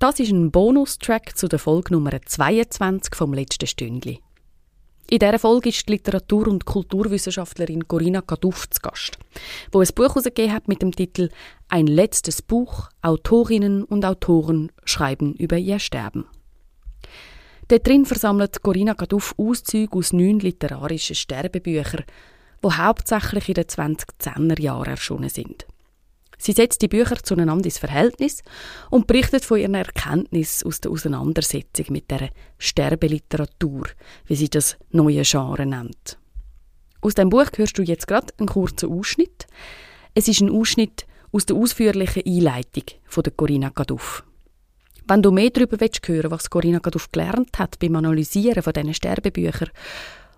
Das ist ein Bonustrack zu der Folge Nummer 22 vom letzten Stündli. In dieser Folge ist die Literatur- und Kulturwissenschaftlerin Corinna Kaduff zu Gast, wo ein Buch herausgegeben hat mit dem Titel Ein letztes Buch. Autorinnen und Autoren schreiben über ihr Sterben. Dort drin versammelt Corinna Kaduff Auszüge aus neun literarischen Sterbebüchern, die hauptsächlich in den 2010er Jahren erschienen sind. Sie setzt die Bücher zueinander ins Verhältnis und berichtet von ihren Erkenntnissen aus der Auseinandersetzung mit der Sterbeliteratur, wie sie das neue Genre nennt. Aus dem Buch hörst du jetzt gerade einen kurzen Ausschnitt. Es ist ein Ausschnitt aus der ausführlichen Einleitung von der Corinna Gaduff. Wenn du mehr darüber willst hören, was Corinna Gaduff gelernt hat beim Analysieren von diesen Sterbebüchern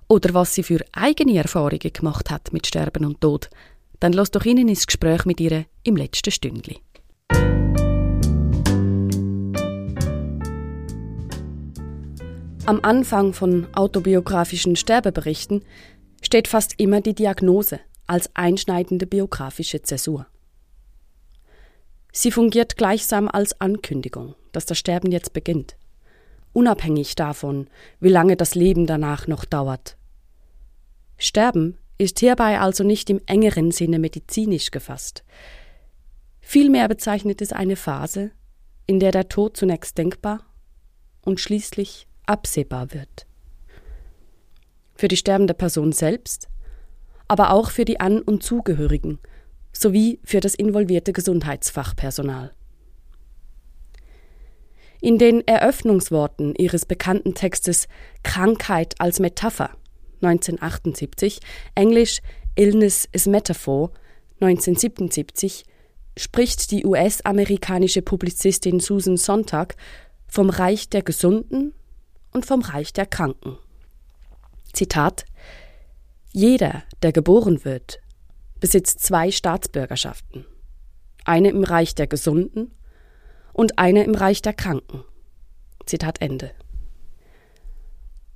oder was sie für eigene Erfahrungen gemacht hat mit Sterben und Tod, dann lass doch Ihnen ins Gespräch mit ihr im letzten Stündli. Am Anfang von autobiografischen Sterbeberichten steht fast immer die Diagnose als einschneidende biografische Zäsur. Sie fungiert gleichsam als Ankündigung, dass das Sterben jetzt beginnt, unabhängig davon, wie lange das Leben danach noch dauert. Sterben ist hierbei also nicht im engeren Sinne medizinisch gefasst. Vielmehr bezeichnet es eine Phase, in der der Tod zunächst denkbar und schließlich absehbar wird. Für die sterbende Person selbst, aber auch für die An- und Zugehörigen sowie für das involvierte Gesundheitsfachpersonal. In den Eröffnungsworten ihres bekannten Textes Krankheit als Metapher 1978, Englisch Illness is Metaphor 1977, spricht die US-amerikanische Publizistin Susan Sontag vom Reich der Gesunden und vom Reich der Kranken. Zitat Jeder, der geboren wird, besitzt zwei Staatsbürgerschaften. Eine im Reich der Gesunden und eine im Reich der Kranken. Zitat Ende.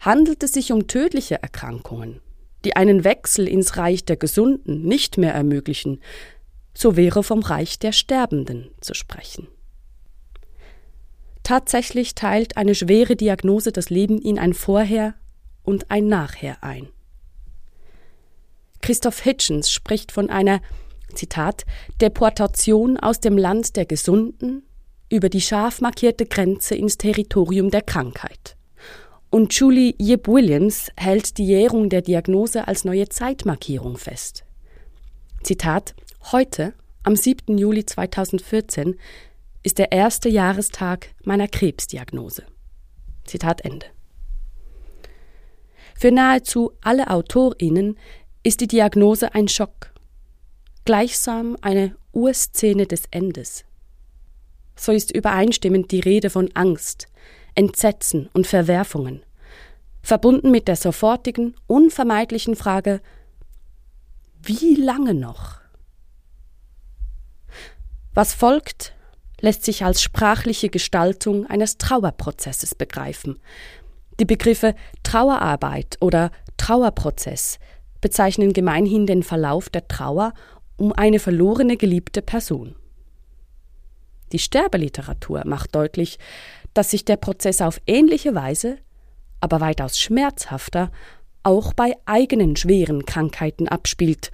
Handelt es sich um tödliche Erkrankungen, die einen Wechsel ins Reich der Gesunden nicht mehr ermöglichen, so wäre vom Reich der Sterbenden zu sprechen. Tatsächlich teilt eine schwere Diagnose das Leben in ein Vorher und ein Nachher ein. Christoph Hitchens spricht von einer Zitat Deportation aus dem Land der Gesunden über die scharf markierte Grenze ins Territorium der Krankheit. Und Julie Yip Williams hält die Jährung der Diagnose als neue Zeitmarkierung fest. Zitat: Heute, am 7. Juli 2014, ist der erste Jahrestag meiner Krebsdiagnose. Zitat Ende. Für nahezu alle AutorInnen ist die Diagnose ein Schock, gleichsam eine Urszene des Endes. So ist übereinstimmend die Rede von Angst, Entsetzen und Verwerfungen, verbunden mit der sofortigen, unvermeidlichen Frage Wie lange noch? Was folgt, lässt sich als sprachliche Gestaltung eines Trauerprozesses begreifen. Die Begriffe Trauerarbeit oder Trauerprozess bezeichnen gemeinhin den Verlauf der Trauer um eine verlorene geliebte Person. Die Sterbeliteratur macht deutlich, dass sich der Prozess auf ähnliche Weise, aber weitaus schmerzhafter, auch bei eigenen schweren Krankheiten abspielt,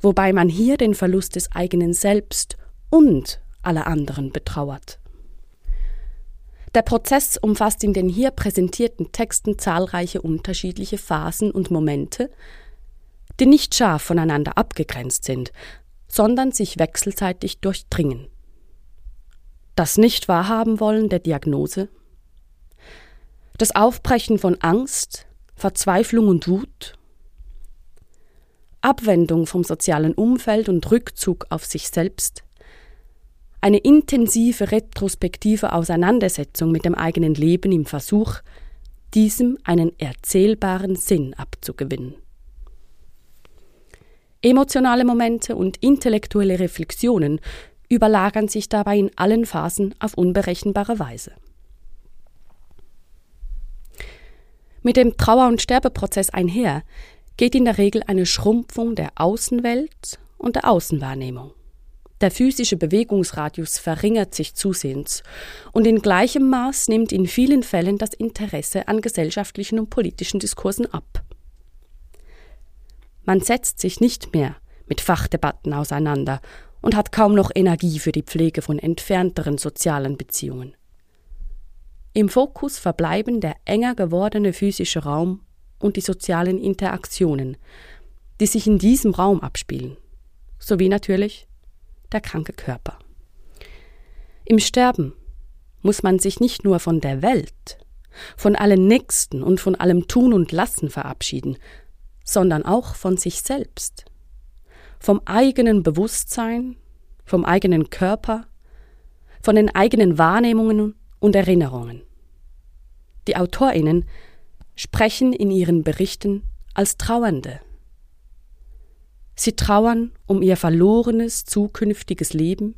wobei man hier den Verlust des eigenen Selbst und aller anderen betrauert. Der Prozess umfasst in den hier präsentierten Texten zahlreiche unterschiedliche Phasen und Momente, die nicht scharf voneinander abgegrenzt sind, sondern sich wechselseitig durchdringen das Nicht-Wahrhaben-Wollen der Diagnose, das Aufbrechen von Angst, Verzweiflung und Wut, Abwendung vom sozialen Umfeld und Rückzug auf sich selbst, eine intensive retrospektive Auseinandersetzung mit dem eigenen Leben im Versuch, diesem einen erzählbaren Sinn abzugewinnen. Emotionale Momente und intellektuelle Reflexionen überlagern sich dabei in allen Phasen auf unberechenbare Weise. Mit dem Trauer- und Sterbeprozess einher geht in der Regel eine Schrumpfung der Außenwelt und der Außenwahrnehmung. Der physische Bewegungsradius verringert sich zusehends und in gleichem Maß nimmt in vielen Fällen das Interesse an gesellschaftlichen und politischen Diskursen ab. Man setzt sich nicht mehr mit Fachdebatten auseinander und hat kaum noch Energie für die Pflege von entfernteren sozialen Beziehungen. Im Fokus verbleiben der enger gewordene physische Raum und die sozialen Interaktionen, die sich in diesem Raum abspielen, sowie natürlich der kranke Körper. Im Sterben muss man sich nicht nur von der Welt, von allen Nächsten und von allem Tun und Lassen verabschieden, sondern auch von sich selbst vom eigenen Bewusstsein, vom eigenen Körper, von den eigenen Wahrnehmungen und Erinnerungen. Die Autorinnen sprechen in ihren Berichten als Trauernde. Sie trauern um ihr verlorenes zukünftiges Leben,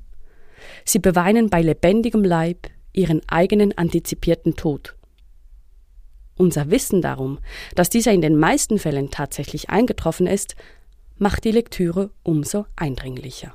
sie beweinen bei lebendigem Leib ihren eigenen antizipierten Tod. Unser Wissen darum, dass dieser in den meisten Fällen tatsächlich eingetroffen ist, macht die Lektüre umso eindringlicher.